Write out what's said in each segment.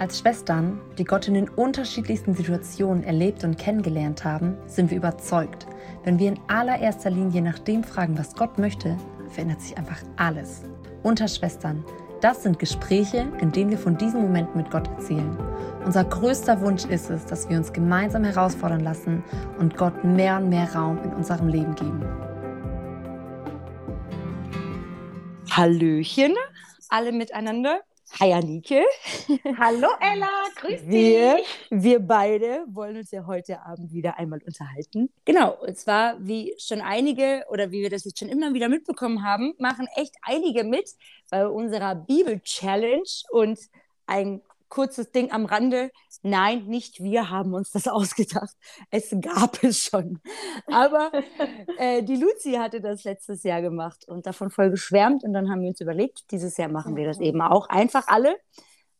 Als Schwestern, die Gott in den unterschiedlichsten Situationen erlebt und kennengelernt haben, sind wir überzeugt, wenn wir in allererster Linie nach dem fragen, was Gott möchte, verändert sich einfach alles. Unter Schwestern, das sind Gespräche, in denen wir von diesen Momenten mit Gott erzählen. Unser größter Wunsch ist es, dass wir uns gemeinsam herausfordern lassen und Gott mehr und mehr Raum in unserem Leben geben. Hallöchen, alle miteinander. Hi Anike. Hallo Ella, grüß Wir, dich. wir beide wollen uns ja heute Abend wieder einmal unterhalten. Genau, und zwar, wie schon einige oder wie wir das jetzt schon immer wieder mitbekommen haben, machen echt einige mit bei unserer Bibel-Challenge und ein kurzes Ding am Rande. Nein, nicht wir haben uns das ausgedacht. Es gab es schon. Aber äh, die Luzi hatte das letztes Jahr gemacht und davon voll geschwärmt. Und dann haben wir uns überlegt, dieses Jahr machen wir das eben auch. Einfach alle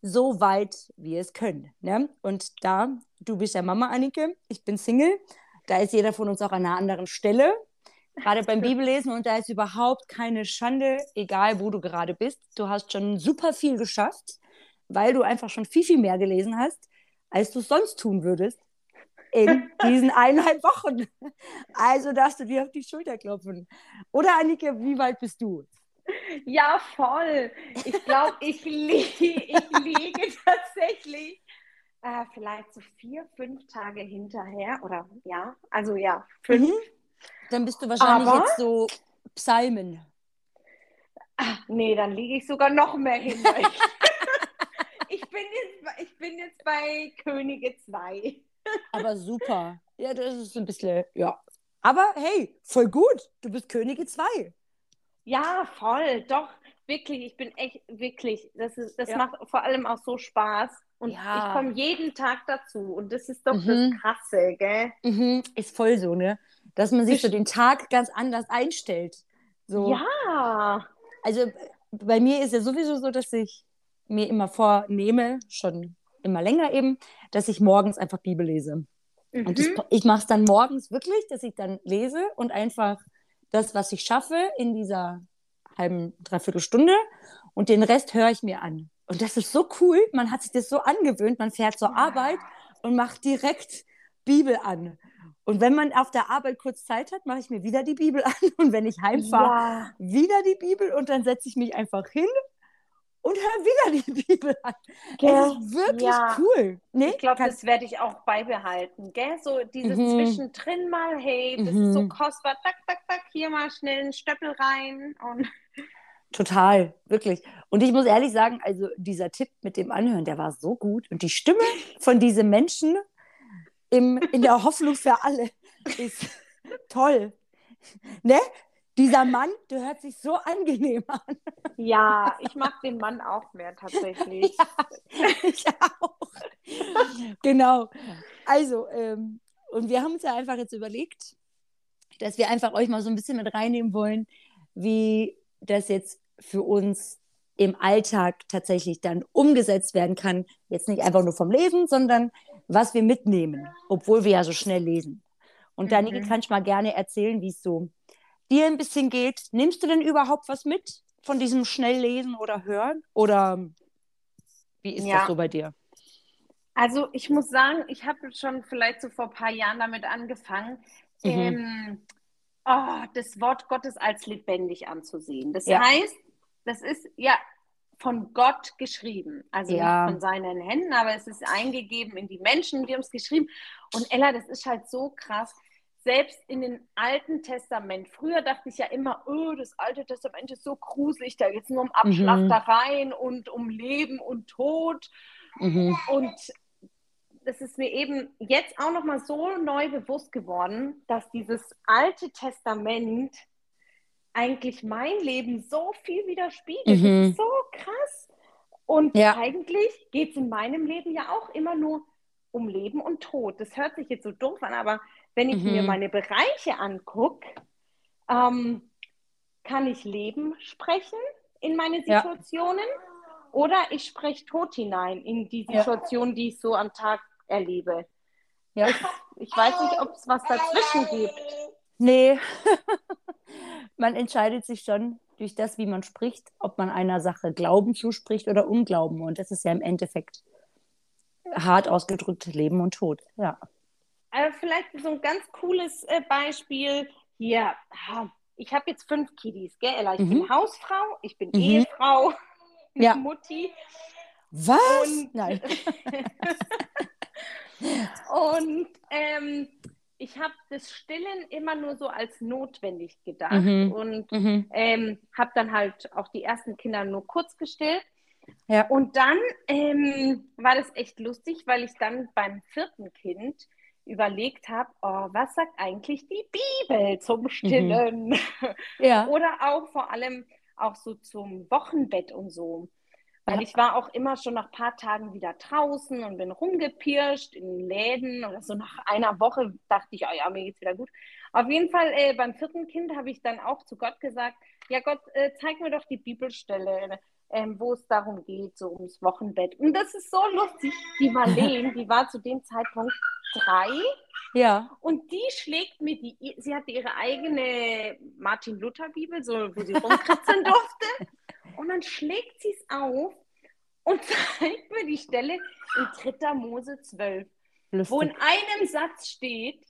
so weit wir es können. Ne? Und da, du bist ja Mama, Annike, ich bin Single. Da ist jeder von uns auch an einer anderen Stelle. Gerade beim Bibellesen und da ist überhaupt keine Schande, egal wo du gerade bist. Du hast schon super viel geschafft weil du einfach schon viel, viel mehr gelesen hast, als du es sonst tun würdest in diesen eineinhalb Wochen. Also darfst du dir auf die Schulter klopfen. Oder Annike, wie weit bist du? Ja, voll. Ich glaube, ich, li ich liege tatsächlich äh, vielleicht so vier, fünf Tage hinterher. Oder ja, also ja, fünf. Mhm. Dann bist du wahrscheinlich Aber, jetzt so Psalmen. Ach, nee, dann liege ich sogar noch mehr hinter. bin jetzt, ich bin jetzt bei Könige 2. Aber super. Ja, das ist ein bisschen, ja. Aber hey, voll gut. Du bist Könige 2. Ja, voll. Doch, wirklich. Ich bin echt, wirklich. Das, ist, das ja. macht vor allem auch so Spaß. Und ja. ich komme jeden Tag dazu. Und das ist doch mhm. das Krasse, gell? Mhm. Ist voll so, ne? Dass man sich so den Tag ganz anders einstellt. So. Ja. Also bei mir ist ja sowieso so, dass ich mir immer vornehme, schon immer länger eben, dass ich morgens einfach Bibel lese. Mhm. Und das, ich mache es dann morgens wirklich, dass ich dann lese und einfach das, was ich schaffe in dieser halben, dreiviertel Stunde und den Rest höre ich mir an. Und das ist so cool, man hat sich das so angewöhnt, man fährt zur Arbeit und macht direkt Bibel an. Und wenn man auf der Arbeit kurz Zeit hat, mache ich mir wieder die Bibel an. Und wenn ich heimfahre, ja. wieder die Bibel und dann setze ich mich einfach hin und hör wieder die Bibel an. Ja. Es ist wirklich ja. cool. Nee? Ich glaube, das werde ich auch beibehalten. Gell? So dieses mhm. Zwischendrin mal, hey, das mhm. ist so kostbar, tak, tak, tak, hier mal schnell einen Stöppel rein. Und Total, wirklich. Und ich muss ehrlich sagen, also dieser Tipp mit dem Anhören, der war so gut. Und die Stimme von diesen Menschen im, in der Hoffnung für alle ist toll. Ne? Dieser Mann, der hört sich so angenehm an. Ja, ich mag den Mann auch mehr tatsächlich. Ja, ich auch. genau. Also, ähm, und wir haben uns ja einfach jetzt überlegt, dass wir einfach euch mal so ein bisschen mit reinnehmen wollen, wie das jetzt für uns im Alltag tatsächlich dann umgesetzt werden kann. Jetzt nicht einfach nur vom Lesen, sondern was wir mitnehmen, obwohl wir ja so schnell lesen. Und Danike, mhm. kannst du mal gerne erzählen, wie es so dir ein bisschen geht. Nimmst du denn überhaupt was mit von diesem Schnelllesen oder Hören? Oder wie ist ja. das so bei dir? Also ich muss sagen, ich habe schon vielleicht so vor ein paar Jahren damit angefangen, mhm. ähm, oh, das Wort Gottes als lebendig anzusehen. Das ja. heißt, das ist ja von Gott geschrieben. Also ja. nicht von seinen Händen, aber es ist eingegeben in die Menschen, die haben es geschrieben. Und Ella, das ist halt so krass selbst in den Alten Testament, früher dachte ich ja immer, oh, das Alte Testament ist so gruselig, da geht es nur um Abschlachtereien mhm. und um Leben und Tod. Mhm. Und das ist mir eben jetzt auch nochmal so neu bewusst geworden, dass dieses Alte Testament eigentlich mein Leben so viel widerspiegelt. Mhm. Das ist so krass. Und ja. eigentlich geht es in meinem Leben ja auch immer nur um Leben und Tod. Das hört sich jetzt so doof an, aber wenn ich mhm. mir meine Bereiche angucke, ähm, kann ich Leben sprechen in meine Situationen ja. oder ich spreche Tod hinein in die Situation, ja. die ich so am Tag erlebe. Ja. Ich, ich weiß nicht, ob es was dazwischen gibt. Nee, man entscheidet sich schon durch das, wie man spricht, ob man einer Sache Glauben zuspricht oder Unglauben. Und das ist ja im Endeffekt hart ausgedrückt Leben und Tod. Ja. Also vielleicht so ein ganz cooles äh, Beispiel hier. Ich habe jetzt fünf Kiddies, gell, Ella? Ich mhm. bin Hausfrau, ich bin mhm. Ehefrau, ja. Mutti. Was? Und, Nein. und ähm, ich habe das Stillen immer nur so als notwendig gedacht mhm. und mhm. ähm, habe dann halt auch die ersten Kinder nur kurz gestillt. Ja. Und dann ähm, war das echt lustig, weil ich dann beim vierten Kind überlegt habe, oh, was sagt eigentlich die Bibel zum Stillen? Mhm. Ja. Oder auch vor allem auch so zum Wochenbett und so. Weil ja. ich war auch immer schon nach ein paar Tagen wieder draußen und bin rumgepirscht in Läden oder so nach einer Woche dachte ich, oh ja, mir geht's wieder gut. Auf jeden Fall äh, beim vierten Kind habe ich dann auch zu Gott gesagt, ja Gott, äh, zeig mir doch die Bibelstelle, äh, wo es darum geht, so ums Wochenbett. Und das ist so lustig. Die Marlene, die war zu dem Zeitpunkt drei. Ja. Und die schlägt mir die, sie hatte ihre eigene Martin-Luther-Bibel, so, wo sie rumkritzeln durfte. Und dann schlägt sie es auf und zeigt mir die Stelle in 3. Mose 12, Lustig. wo in einem Satz steht,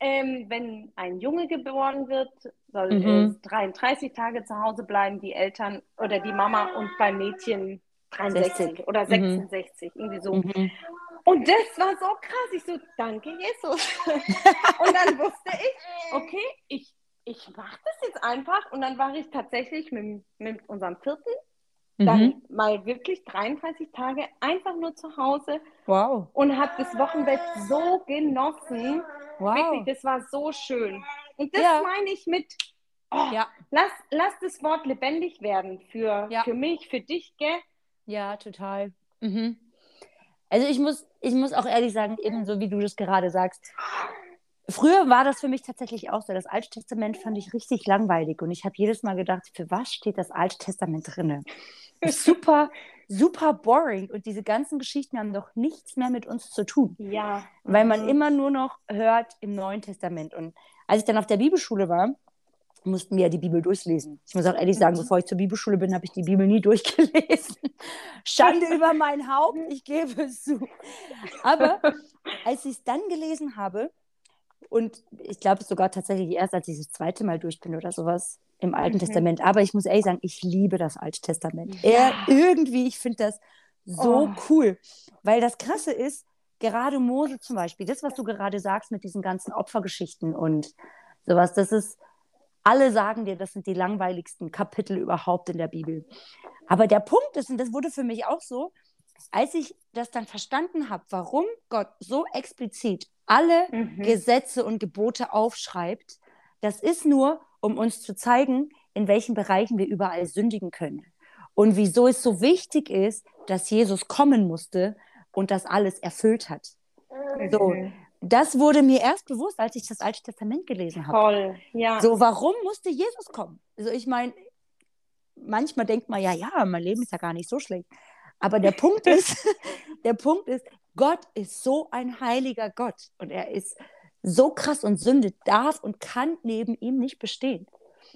ähm, wenn ein Junge geboren wird, soll mhm. äh, 33 Tage zu Hause bleiben, die Eltern oder die Mama und beim Mädchen 63 60. oder 66, mhm. irgendwie so. Mhm. Und das war so krass. Ich so, danke Jesus. und dann wusste ich, okay, ich, ich mache das jetzt einfach. Und dann war ich tatsächlich mit, mit unserem vierten dann mhm. mal wirklich 33 Tage einfach nur zu Hause. Wow. Und habe das Wochenbett so genossen. Wow. Wirklich, das war so schön. Und das ja. meine ich mit, oh, ja. lass, lass das Wort lebendig werden für, ja. für mich, für dich, gell? Ja, total. Mhm. Also ich muss, ich muss auch ehrlich sagen, ebenso wie du das gerade sagst, Früher war das für mich tatsächlich auch so. Das Alte Testament fand ich richtig langweilig und ich habe jedes Mal gedacht, für was steht das Alte Testament drinne? Super, super boring und diese ganzen Geschichten haben doch nichts mehr mit uns zu tun. Ja. Weil man mhm. immer nur noch hört im Neuen Testament. Und als ich dann auf der Bibelschule war, mussten wir ja die Bibel durchlesen. Ich muss auch ehrlich sagen, mhm. bevor ich zur Bibelschule bin, habe ich die Bibel nie durchgelesen. Schande über mein Haupt, ich gebe es zu. Aber als ich es dann gelesen habe, und ich glaube sogar tatsächlich erst, als ich das zweite Mal durch bin oder sowas im Alten okay. Testament. Aber ich muss ehrlich sagen, ich liebe das Alte Testament. Ja. Irgendwie, ich finde das so oh. cool. Weil das Krasse ist, gerade Mose zum Beispiel, das, was du gerade sagst mit diesen ganzen Opfergeschichten und sowas, das ist, alle sagen dir, das sind die langweiligsten Kapitel überhaupt in der Bibel. Aber der Punkt ist, und das wurde für mich auch so, als ich das dann verstanden habe, warum Gott so explizit alle mhm. Gesetze und Gebote aufschreibt, das ist nur, um uns zu zeigen, in welchen Bereichen wir überall sündigen können. Und wieso es so wichtig ist, dass Jesus kommen musste und das alles erfüllt hat. So, mhm. das wurde mir erst bewusst, als ich das Alte Testament gelesen habe. Toll, ja. So, warum musste Jesus kommen? Also ich meine, manchmal denkt man ja, ja, mein Leben ist ja gar nicht so schlecht. Aber der Punkt ist, der Punkt ist, Gott ist so ein heiliger Gott und er ist so krass und Sünde darf und kann neben ihm nicht bestehen.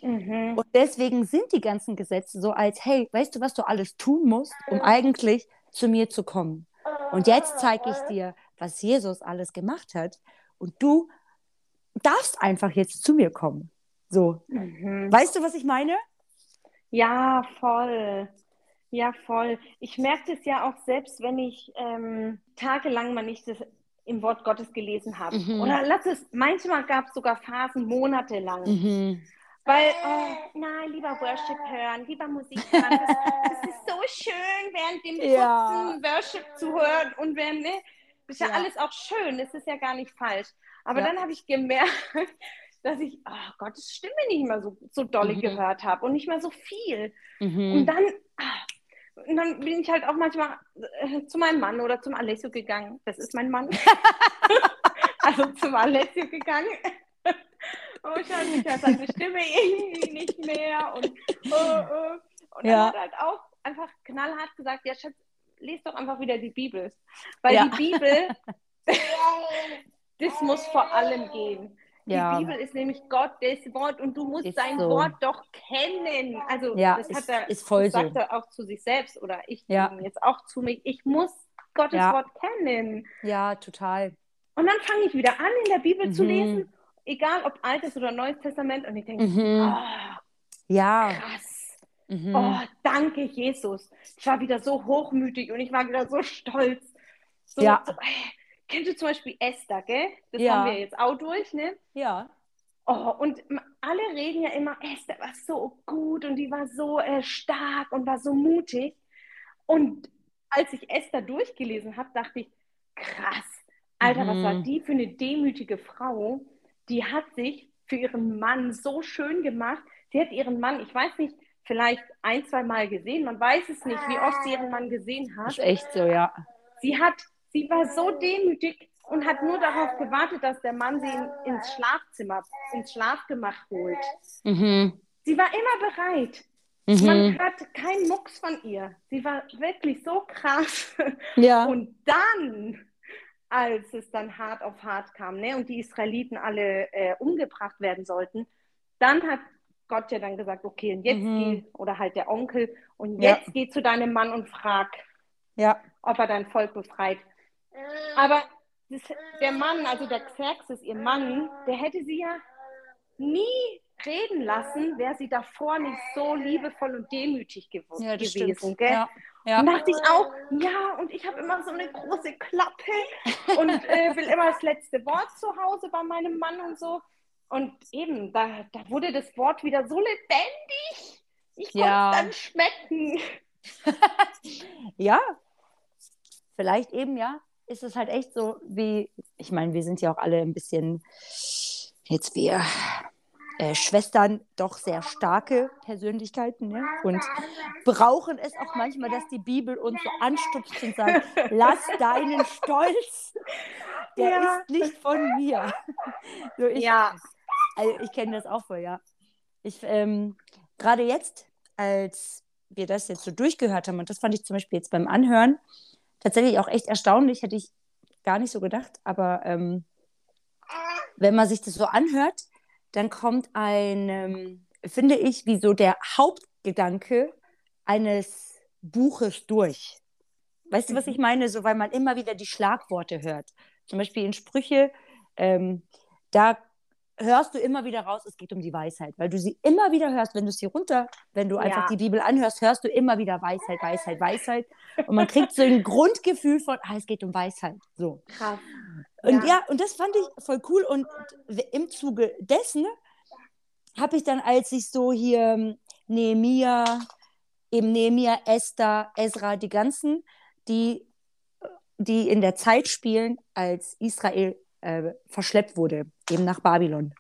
Mhm. Und deswegen sind die ganzen Gesetze so als, hey, weißt du, was du alles tun musst, um eigentlich zu mir zu kommen? Und jetzt zeige ich dir, was Jesus alles gemacht hat. Und du darfst einfach jetzt zu mir kommen. So. Mhm. Weißt du, was ich meine? Ja, voll. Ja, voll. Ich merke das ja auch selbst, wenn ich ähm, tagelang mal nicht das im Wort Gottes gelesen habe. Mhm. Oder lass es, manchmal gab es sogar Phasen monatelang. Mhm. Weil, oh, nein, lieber Worship hören, lieber Musik hören. Das, das ist so schön, während dem Putzen ja. Worship zu hören und wenn, ne? Das ist ja, ja, alles auch schön, das ist ja gar nicht falsch. Aber ja. dann habe ich gemerkt, dass ich oh, Gottes Stimme nicht mehr so, so dolle mhm. gehört habe und nicht mehr so viel. Mhm. Und dann, ah, und dann bin ich halt auch manchmal äh, zu meinem Mann oder zum Alessio gegangen. Das ist mein Mann. also zum Alessio gegangen. und ich hatte seine Stimme irgendwie nicht mehr. Und, uh, uh. und ja. dann hat halt auch einfach knallhart gesagt, ja Schatz, lest doch einfach wieder die Bibel. Weil ja. die Bibel, das muss vor allem gehen. Ja. Die Bibel ist nämlich Gottes Wort und du musst ist sein so. Wort doch kennen. Also ja, das ist, hat er, ist voll sagt so. er auch zu sich selbst oder ich ja. jetzt auch zu mir. Ich muss Gottes ja. Wort kennen. Ja, total. Und dann fange ich wieder an, in der Bibel mhm. zu lesen, egal ob Altes oder Neues Testament, und ich denke, mhm. oh, ja. krass. Mhm. Oh, danke, Jesus. Ich war wieder so hochmütig und ich war wieder so stolz. So, ja. So, hey, kennst du zum Beispiel Esther, gell? Das ja. haben wir jetzt auch durch, ne? Ja. Oh, und alle reden ja immer, Esther war so gut und die war so äh, stark und war so mutig. Und als ich Esther durchgelesen habe, dachte ich, krass, Alter, mhm. was war mhm. die für eine demütige Frau? Die hat sich für ihren Mann so schön gemacht. Sie hat ihren Mann, ich weiß nicht, vielleicht ein, zwei Mal gesehen. Man weiß es nicht, wie oft sie ihren Mann gesehen hat. Ist echt so, ja. Sie hat, sie war so demütig und hat nur darauf gewartet, dass der Mann sie in, ins Schlafzimmer, ins Schlafgemach holt. Mhm. Sie war immer bereit. Mhm. Man hat keinen Mucks von ihr. Sie war wirklich so krass. Ja. Und dann als es dann hart auf hart kam ne, und die Israeliten alle äh, umgebracht werden sollten, dann hat Gott ja dann gesagt, okay, und jetzt mhm. geh, oder halt der Onkel, und jetzt ja. geh zu deinem Mann und frag, ja. ob er dein Volk befreit. Aber das, der Mann, also der Xerxes, ihr Mann, der hätte sie ja nie reden lassen, wäre sie davor nicht so liebevoll und demütig gew ja, gewesen. Gell? Ja. Ja. Und dachte ich auch, ja, und ich habe immer so eine große Klappe und äh, will immer das letzte Wort zu Hause bei meinem Mann und so. Und eben, da, da wurde das Wort wieder so lebendig. Ich konnte ja. es dann schmecken. ja, vielleicht eben, ja, ist es halt echt so, wie, ich meine, wir sind ja auch alle ein bisschen, jetzt wir äh, Schwestern doch sehr starke Persönlichkeiten ne? und brauchen es auch manchmal, dass die Bibel uns so anstupst und sagt, lass deinen Stolz, der ja. ist nicht von mir. So, ich, ja. Also ich kenne das auch voll, ja. Ich, ähm, gerade jetzt, als wir das jetzt so durchgehört haben, und das fand ich zum Beispiel jetzt beim Anhören tatsächlich auch echt erstaunlich, hätte ich gar nicht so gedacht, aber ähm, wenn man sich das so anhört, dann kommt ein, ähm, finde ich, wie so der Hauptgedanke eines Buches durch. Weißt du, was ich mhm. meine? So, weil man immer wieder die Schlagworte hört. Zum Beispiel in Sprüche, ähm, da hörst du immer wieder raus, es geht um die Weisheit, weil du sie immer wieder hörst, wenn du sie runter, wenn du einfach ja. die Bibel anhörst, hörst du immer wieder Weisheit, Weisheit, Weisheit. Und man kriegt so ein Grundgefühl von, ah, es geht um Weisheit. So. Krass. Und ja. ja, und das fand ich voll cool. Und im Zuge dessen habe ich dann, als ich so hier ähm, Nehemia, eben Nehemia, Esther, Ezra, die ganzen, die, die in der Zeit spielen, als Israel äh, verschleppt wurde, eben nach Babylon.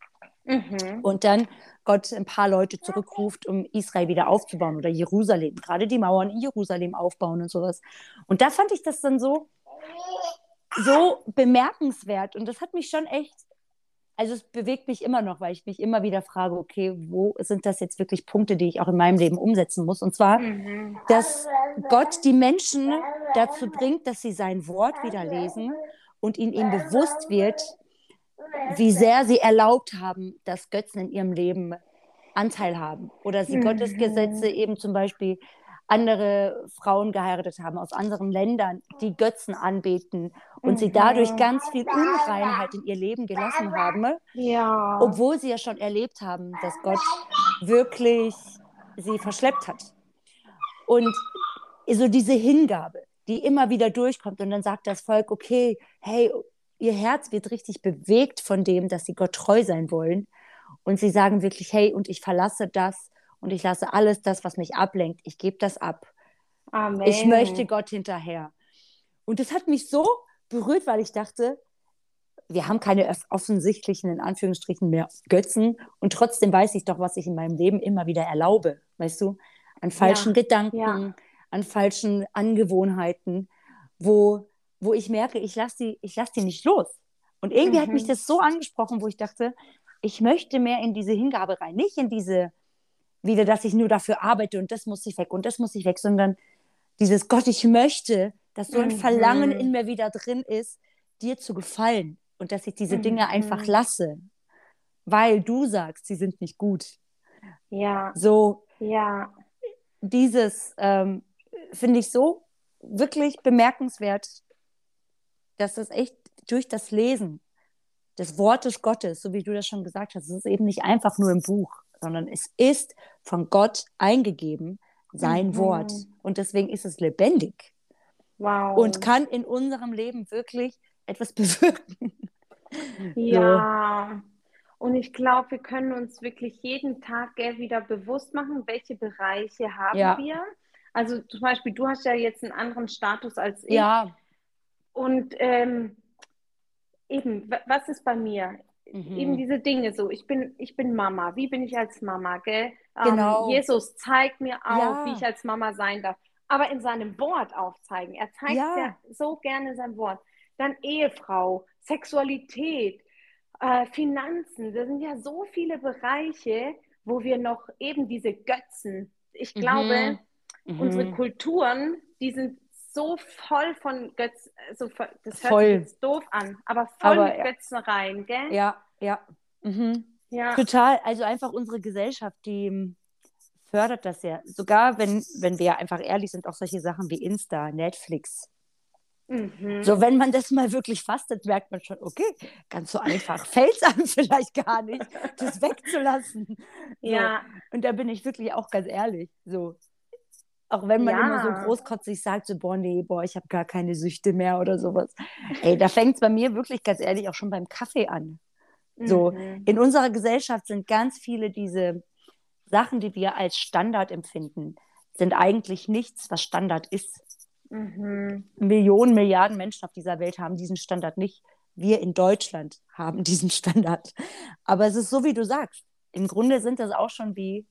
Mhm. Und dann Gott ein paar Leute zurückruft, um Israel wieder aufzubauen oder Jerusalem, gerade die Mauern in Jerusalem aufbauen und sowas. Und da fand ich das dann so, so bemerkenswert und das hat mich schon echt, also es bewegt mich immer noch, weil ich mich immer wieder frage, okay, wo sind das jetzt wirklich Punkte, die ich auch in meinem Leben umsetzen muss? Und zwar, mhm. dass Gott die Menschen dazu bringt, dass sie sein Wort wieder lesen und ihnen eben bewusst wird, wie sehr sie erlaubt haben, dass Götzen in ihrem Leben Anteil haben oder sie mhm. Gottes Gesetze eben zum Beispiel andere Frauen geheiratet haben aus anderen Ländern, die Götzen anbeten und mhm. sie dadurch ganz viel Unreinheit in ihr Leben gelassen haben, ja. obwohl sie ja schon erlebt haben, dass Gott wirklich sie verschleppt hat. Und so diese Hingabe, die immer wieder durchkommt und dann sagt das Volk, okay, hey, ihr Herz wird richtig bewegt von dem, dass sie Gott treu sein wollen. Und sie sagen wirklich, hey, und ich verlasse das und ich lasse alles das, was mich ablenkt, ich gebe das ab. Amen. Ich möchte Gott hinterher. Und das hat mich so berührt, weil ich dachte, wir haben keine offensichtlichen, in Anführungsstrichen, mehr Götzen. Und trotzdem weiß ich doch, was ich in meinem Leben immer wieder erlaube. Weißt du? An falschen ja, Gedanken, ja. An falschen Angewohnheiten, wo, wo ich merke, ich lasse die, lass die nicht los. Und irgendwie mhm. hat mich mhm. das so angesprochen, wo ich dachte, ich möchte mehr in diese Hingabe rein. Nicht in diese wieder, dass ich nur dafür arbeite und das muss ich weg und das muss ich weg, sondern dieses Gott, ich möchte, dass so ein mhm. Verlangen in mir wieder drin ist, dir zu gefallen und dass ich diese mhm. Dinge einfach lasse, weil du sagst, sie sind nicht gut. Ja. So. Ja. Dieses ähm, finde ich so wirklich bemerkenswert dass das echt durch das Lesen des Wortes Gottes, so wie du das schon gesagt hast, es ist eben nicht einfach nur im Buch, sondern es ist von Gott eingegeben, sein mhm. Wort. Und deswegen ist es lebendig. Wow. Und kann in unserem Leben wirklich etwas bewirken. Ja. Und ich glaube, wir können uns wirklich jeden Tag wieder bewusst machen, welche Bereiche haben ja. wir. Also zum Beispiel, du hast ja jetzt einen anderen Status als ich. Ja. Und ähm, eben, was ist bei mir? Mhm. Eben diese Dinge so. Ich bin, ich bin Mama. Wie bin ich als Mama, gell? Ähm, genau. Ähm, Jesus zeigt mir auch, ja. wie ich als Mama sein darf. Aber in seinem Wort aufzeigen. Er zeigt ja, ja so gerne sein Wort. Dann Ehefrau, Sexualität, äh, Finanzen. Das sind ja so viele Bereiche, wo wir noch eben diese Götzen. Ich glaube, mhm. Unsere mhm. Kulturen, die sind so voll von Götzen, also das hört voll. sich jetzt doof an, aber voll aber, mit Götzen rein, gell? Ja, ja. Mhm. ja. Total. Also einfach unsere Gesellschaft, die ähm, fördert das ja. Sogar wenn, wenn wir einfach ehrlich sind, auch solche Sachen wie Insta, Netflix. Mhm. So, wenn man das mal wirklich fastet, merkt man schon, okay, ganz so einfach fällt es einem vielleicht gar nicht, das wegzulassen. So. Ja. Und da bin ich wirklich auch ganz ehrlich. So, auch wenn man ja. immer so großkotzig sagt, so, boah, nee, boah, ich habe gar keine Süchte mehr oder sowas. Ey, da fängt es bei mir wirklich ganz ehrlich auch schon beim Kaffee an. So, mhm. in unserer Gesellschaft sind ganz viele diese Sachen, die wir als Standard empfinden, sind eigentlich nichts, was Standard ist. Mhm. Millionen, Milliarden Menschen auf dieser Welt haben diesen Standard nicht. Wir in Deutschland haben diesen Standard. Aber es ist so, wie du sagst. Im Grunde sind das auch schon wie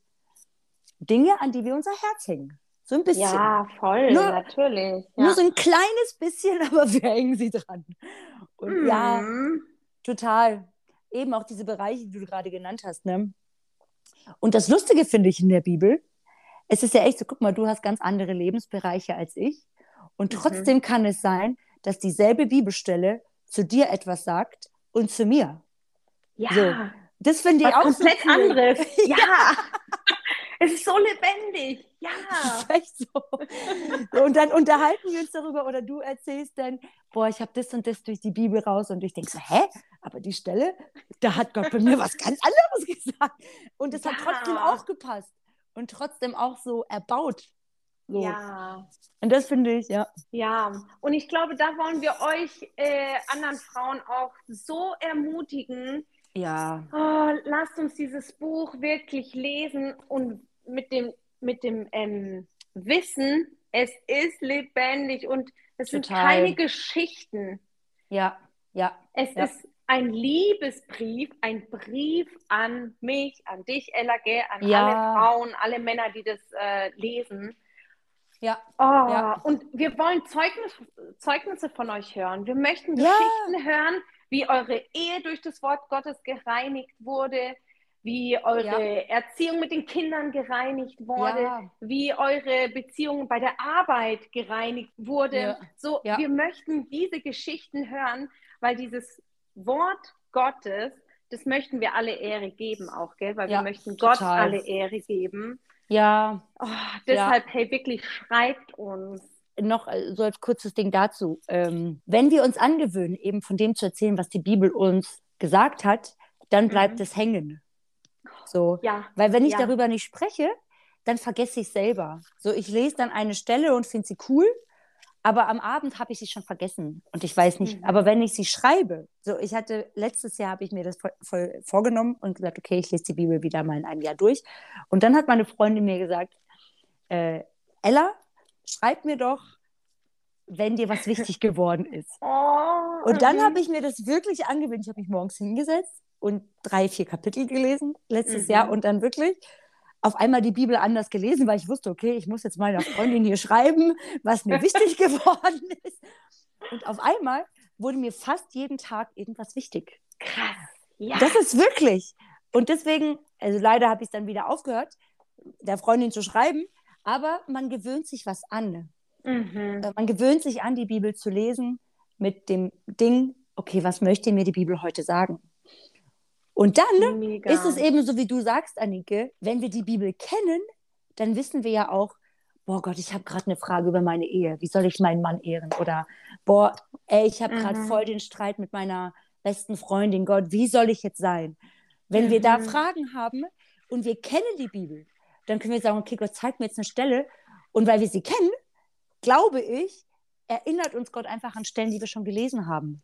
Dinge, an die wir unser Herz hängen. So ein bisschen. Ja, voll, nur, natürlich. Ja. Nur so ein kleines bisschen, aber wir hängen sie dran. Und mhm. ja, total. Eben auch diese Bereiche, die du gerade genannt hast. Ne? Und das Lustige finde ich in der Bibel, es ist ja echt so, guck mal, du hast ganz andere Lebensbereiche als ich. Und mhm. trotzdem mhm. kann es sein, dass dieselbe Bibelstelle zu dir etwas sagt und zu mir. Ja. So. Das finde ich Was auch komplett so cool. anderes. ja. Es ist so lebendig. Ja. Echt so. Und dann unterhalten wir uns darüber oder du erzählst dann, boah, ich habe das und das durch die Bibel raus und ich denke so, hä? Aber die Stelle, da hat Gott bei mir was ganz anderes gesagt. Und es ja. hat trotzdem auch gepasst und trotzdem auch so erbaut. So. Ja. Und das finde ich, ja. Ja, und ich glaube, da wollen wir euch äh, anderen Frauen auch so ermutigen. Ja. Oh, lasst uns dieses Buch wirklich lesen und mit dem, mit dem ähm, Wissen, es ist lebendig und es Total. sind keine Geschichten. Ja, ja. Es ja. ist ein Liebesbrief, ein Brief an mich, an dich, Ella, an ja. alle Frauen, alle Männer, die das äh, lesen. Ja. Oh, ja. Und wir wollen Zeugnis, Zeugnisse von euch hören. Wir möchten Geschichten hören, wie eure Ehe durch das Wort Gottes gereinigt wurde, wie eure ja. Erziehung mit den Kindern gereinigt wurde, ja. wie eure Beziehung bei der Arbeit gereinigt wurde. Ja. So, wir möchten diese Geschichten hören, weil dieses Wort Gottes, das möchten wir alle Ehre geben auch, gell? Weil wir möchten Gott total. alle Ehre geben. Ja. Oh, deshalb, hey, wirklich schreibt uns noch äh, so als kurzes Ding dazu. Ähm, wenn wir uns angewöhnen, eben von dem zu erzählen, was die Bibel uns gesagt hat, dann bleibt mhm. es hängen. So. Ja. Weil wenn ich ja. darüber nicht spreche, dann vergesse ich selber. So, ich lese dann eine Stelle und finde sie cool, aber am Abend habe ich sie schon vergessen und ich weiß nicht. Mhm. Aber wenn ich sie schreibe, so ich hatte letztes Jahr habe ich mir das voll, voll, vorgenommen und gesagt, okay, ich lese die Bibel wieder mal in einem Jahr durch. Und dann hat meine Freundin mir gesagt, äh, Ella, schreib mir doch, wenn dir was wichtig geworden ist. Oh, und dann habe ich mir das wirklich angewöhnt. Ich habe mich morgens hingesetzt und drei, vier Kapitel gelesen letztes mhm. Jahr und dann wirklich auf einmal die Bibel anders gelesen, weil ich wusste, okay, ich muss jetzt meiner Freundin hier schreiben, was mir wichtig geworden ist. Und auf einmal wurde mir fast jeden Tag irgendwas wichtig. Krass. Ja. Das ist wirklich. Und deswegen, also leider habe ich es dann wieder aufgehört, der Freundin zu schreiben, aber man gewöhnt sich was an. Mhm. Äh, man gewöhnt sich an, die Bibel zu lesen mit dem Ding, okay, was möchte mir die Bibel heute sagen? Und dann Mega. ist es eben so, wie du sagst, Annike, wenn wir die Bibel kennen, dann wissen wir ja auch, boah Gott, ich habe gerade eine Frage über meine Ehe. Wie soll ich meinen Mann ehren? Oder, boah, ey, ich habe mhm. gerade voll den Streit mit meiner besten Freundin. Gott, wie soll ich jetzt sein? Wenn mhm. wir da mhm. Fragen haben und wir kennen die Bibel, dann können wir sagen, okay, Gott zeigt mir jetzt eine Stelle. Und weil wir sie kennen, glaube ich, erinnert uns Gott einfach an Stellen, die wir schon gelesen haben.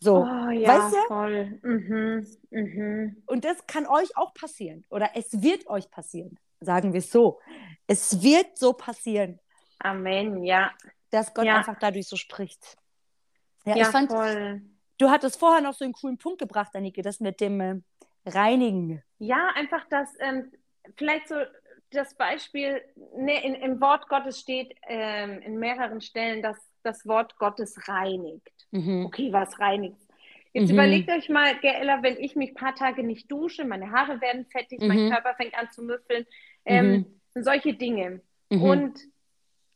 So, oh, ja, weißt du? Voll. Mhm, mhm. Und das kann euch auch passieren. Oder es wird euch passieren, sagen wir es so. Es wird so passieren. Amen, ja. Dass Gott ja. einfach dadurch so spricht. Ja, ja ich fand, voll. du hattest vorher noch so einen coolen Punkt gebracht, Anike, das mit dem äh, Reinigen. Ja, einfach das, ähm, vielleicht so das Beispiel, ne, in, im Wort Gottes steht ähm, in mehreren Stellen, dass das Wort Gottes reinigt. Mhm. Okay, was reinigt? Jetzt mhm. überlegt euch mal, Ella, wenn ich mich ein paar Tage nicht dusche, meine Haare werden fettig, mhm. mein Körper fängt an zu müffeln, ähm, mhm. solche Dinge. Mhm. Und,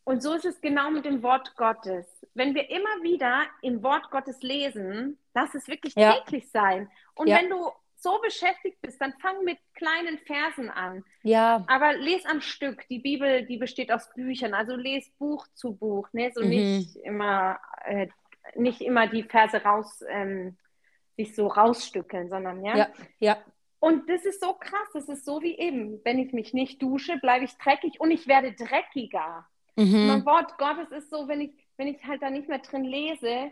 und so ist es genau mit dem Wort Gottes. Wenn wir immer wieder im Wort Gottes lesen, lass es wirklich ja. täglich sein. Und ja. wenn du so beschäftigt bist, dann fang mit kleinen Versen an. Ja. Aber les am Stück. Die Bibel, die besteht aus Büchern. Also les Buch zu Buch. Ne? So mhm. nicht immer, äh, nicht immer die Verse raus, ähm, sich so rausstückeln, sondern ja. Ja, ja. Und das ist so krass. Das ist so wie eben. Wenn ich mich nicht dusche, bleibe ich dreckig und ich werde dreckiger. Mhm. Mein Wort Gottes ist so, wenn ich, wenn ich halt da nicht mehr drin lese,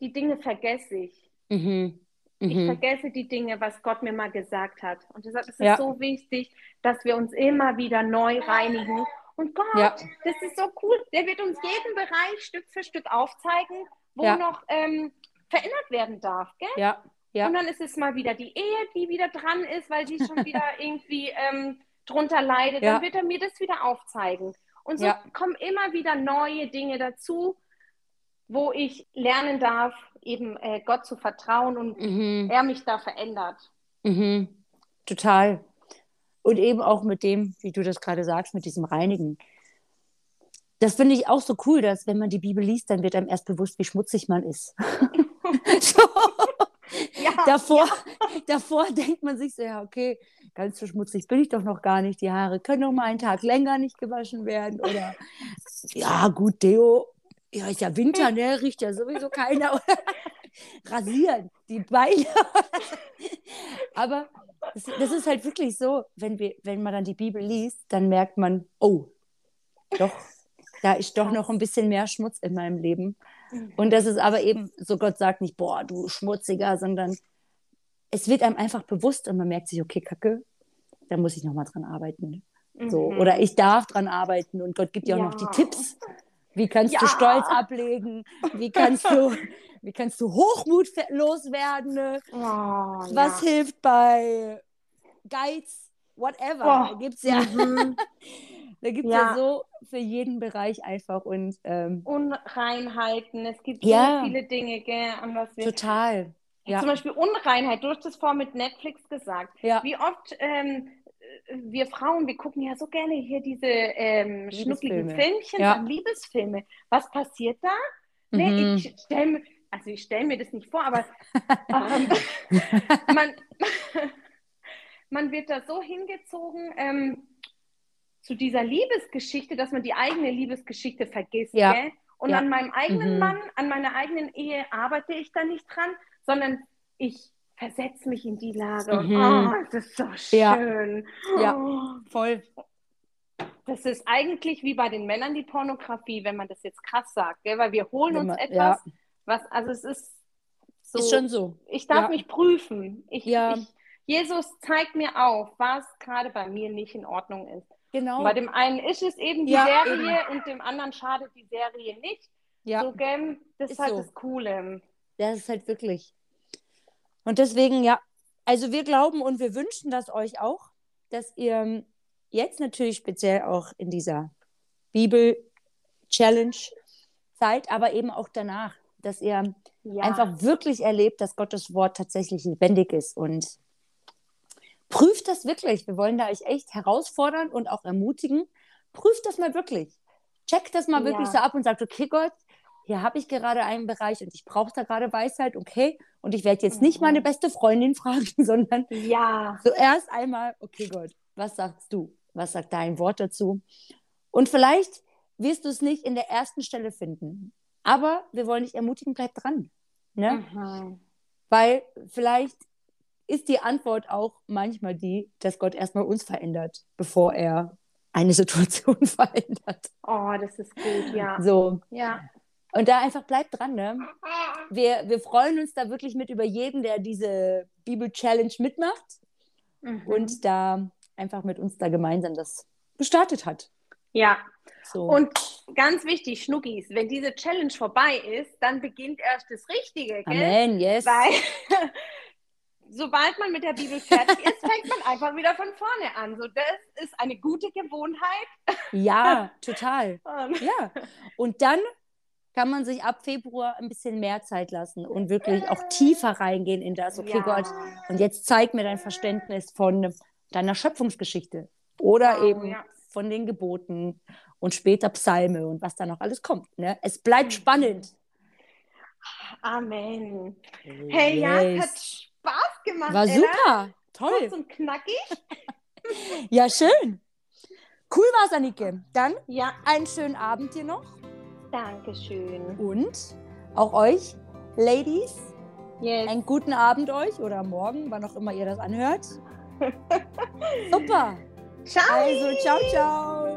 die Dinge vergesse ich. Mhm. Ich mhm. vergesse die Dinge, was Gott mir mal gesagt hat. Und deshalb ist es ja. so wichtig, dass wir uns immer wieder neu reinigen. Und Gott, ja. das ist so cool. Der wird uns jeden Bereich Stück für Stück aufzeigen, wo ja. noch ähm, verändert werden darf. Gell? Ja. Ja. Und dann ist es mal wieder die Ehe, die wieder dran ist, weil sie schon wieder irgendwie ähm, drunter leidet. Dann wird er mir das wieder aufzeigen. Und so kommen immer wieder neue Dinge dazu, wo ich lernen darf, eben äh, Gott zu vertrauen und mhm. er mich da verändert. Mhm. Total. Und eben auch mit dem, wie du das gerade sagst, mit diesem Reinigen. Das finde ich auch so cool, dass wenn man die Bibel liest, dann wird einem erst bewusst, wie schmutzig man ist. so. ja, davor, ja. davor denkt man sich so, ja, okay, ganz so schmutzig bin ich doch noch gar nicht. Die Haare können noch mal einen Tag länger nicht gewaschen werden. Oder ja, gut, Deo ja, ist ja Winter, ne? Riecht ja sowieso keiner. Rasieren, die Beine. Aber das, das, ist halt wirklich so, wenn, wir, wenn man dann die Bibel liest, dann merkt man, oh, doch, da ist doch noch ein bisschen mehr Schmutz in meinem Leben. Und das ist aber eben, so Gott sagt nicht, boah, du Schmutziger, sondern es wird einem einfach bewusst und man merkt sich, okay, Kacke, da muss ich nochmal dran arbeiten. So, mhm. Oder ich darf dran arbeiten und Gott gibt dir auch ja. noch die Tipps, wie kannst ja. du Stolz ablegen? Wie kannst du, wie kannst du Hochmut loswerden? Oh, Was ja. hilft bei Geiz? Whatever. Oh. Da gibt es ja, mhm. da gibt's ja. ja. so für jeden Bereich einfach und ähm, Unreinheiten. Es gibt so viele Dinge, gell, an was wir. Total. Zum Beispiel Unreinheit. Du hast das vor mit Netflix gesagt. Wie oft ähm, wir Frauen, wir gucken ja so gerne hier diese ähm, schnuckligen Filmchen, ja. Liebesfilme. Was passiert da? Ne, mhm. Nee, ich stelle also ich stelle mir das nicht vor, aber ähm, man, man wird da so hingezogen ähm, zu dieser Liebesgeschichte, dass man die eigene Liebesgeschichte vergisst. Ja. Gell? Und ja. an meinem eigenen mhm. Mann, an meiner eigenen Ehe arbeite ich da nicht dran, sondern ich versetze mich in die Lage mhm. und oh, das ist so schön. Ja, ja voll. Das ist eigentlich wie bei den Männern die Pornografie, wenn man das jetzt krass sagt, gell? weil wir holen uns etwas, ja. was, also es ist so. Ist schon so. Ich darf ja. mich prüfen. Ich, ja. ich, Jesus zeigt mir auf, was gerade bei mir nicht in Ordnung ist. Genau. Und bei dem einen ist es eben die Serie eben. und dem anderen schadet die Serie nicht. Ja. So, gell? Das ist, ist halt so. das Coole. Das ist halt wirklich. Und deswegen, ja, also wir glauben und wir wünschen das euch auch, dass ihr jetzt natürlich speziell auch in dieser Bibel-Challenge seid, aber eben auch danach, dass ihr ja. einfach wirklich erlebt, dass Gottes Wort tatsächlich lebendig ist und prüft das wirklich. Wir wollen da euch echt herausfordern und auch ermutigen. Prüft das mal wirklich. Checkt das mal ja. wirklich so ab und sagt, okay, Gott, hier habe ich gerade einen Bereich und ich brauche da gerade Weisheit, okay. Und ich werde jetzt nicht meine mhm. beste Freundin fragen, sondern ja. zuerst einmal, okay Gott, was sagst du? Was sagt dein Wort dazu? Und vielleicht wirst du es nicht in der ersten Stelle finden. Aber wir wollen dich ermutigen, bleib dran. Ne? Mhm. Weil vielleicht ist die Antwort auch manchmal die, dass Gott erstmal uns verändert, bevor er eine Situation verändert. Oh, das ist gut, ja. So. Ja. Und da einfach bleibt dran, ne? Wir, wir freuen uns da wirklich mit über jeden, der diese Bibel-Challenge mitmacht mhm. und da einfach mit uns da gemeinsam das gestartet hat. Ja. So. Und ganz wichtig, Schnuckis, wenn diese Challenge vorbei ist, dann beginnt erst das Richtige. Gell? Amen, yes. Weil sobald man mit der Bibel fertig ist, fängt man einfach wieder von vorne an. So, das ist eine gute Gewohnheit. Ja, total. ja. Und dann kann man sich ab Februar ein bisschen mehr Zeit lassen und wirklich auch tiefer reingehen in das, okay ja. Gott, und jetzt zeig mir dein Verständnis von deiner Schöpfungsgeschichte oder wow, eben ja. von den Geboten und später Psalme und was da noch alles kommt. Ne? Es bleibt spannend. Amen. Hey, yes. ja, es hat Spaß gemacht. War Ella. super, toll. Kurz und knackig. ja, schön. Cool war's, Annike. Dann ja. einen schönen Abend dir noch. Dankeschön. Und auch euch, Ladies, yes. einen guten Abend euch oder morgen, wann auch immer ihr das anhört. Super. Ciao. Also, ciao, ciao.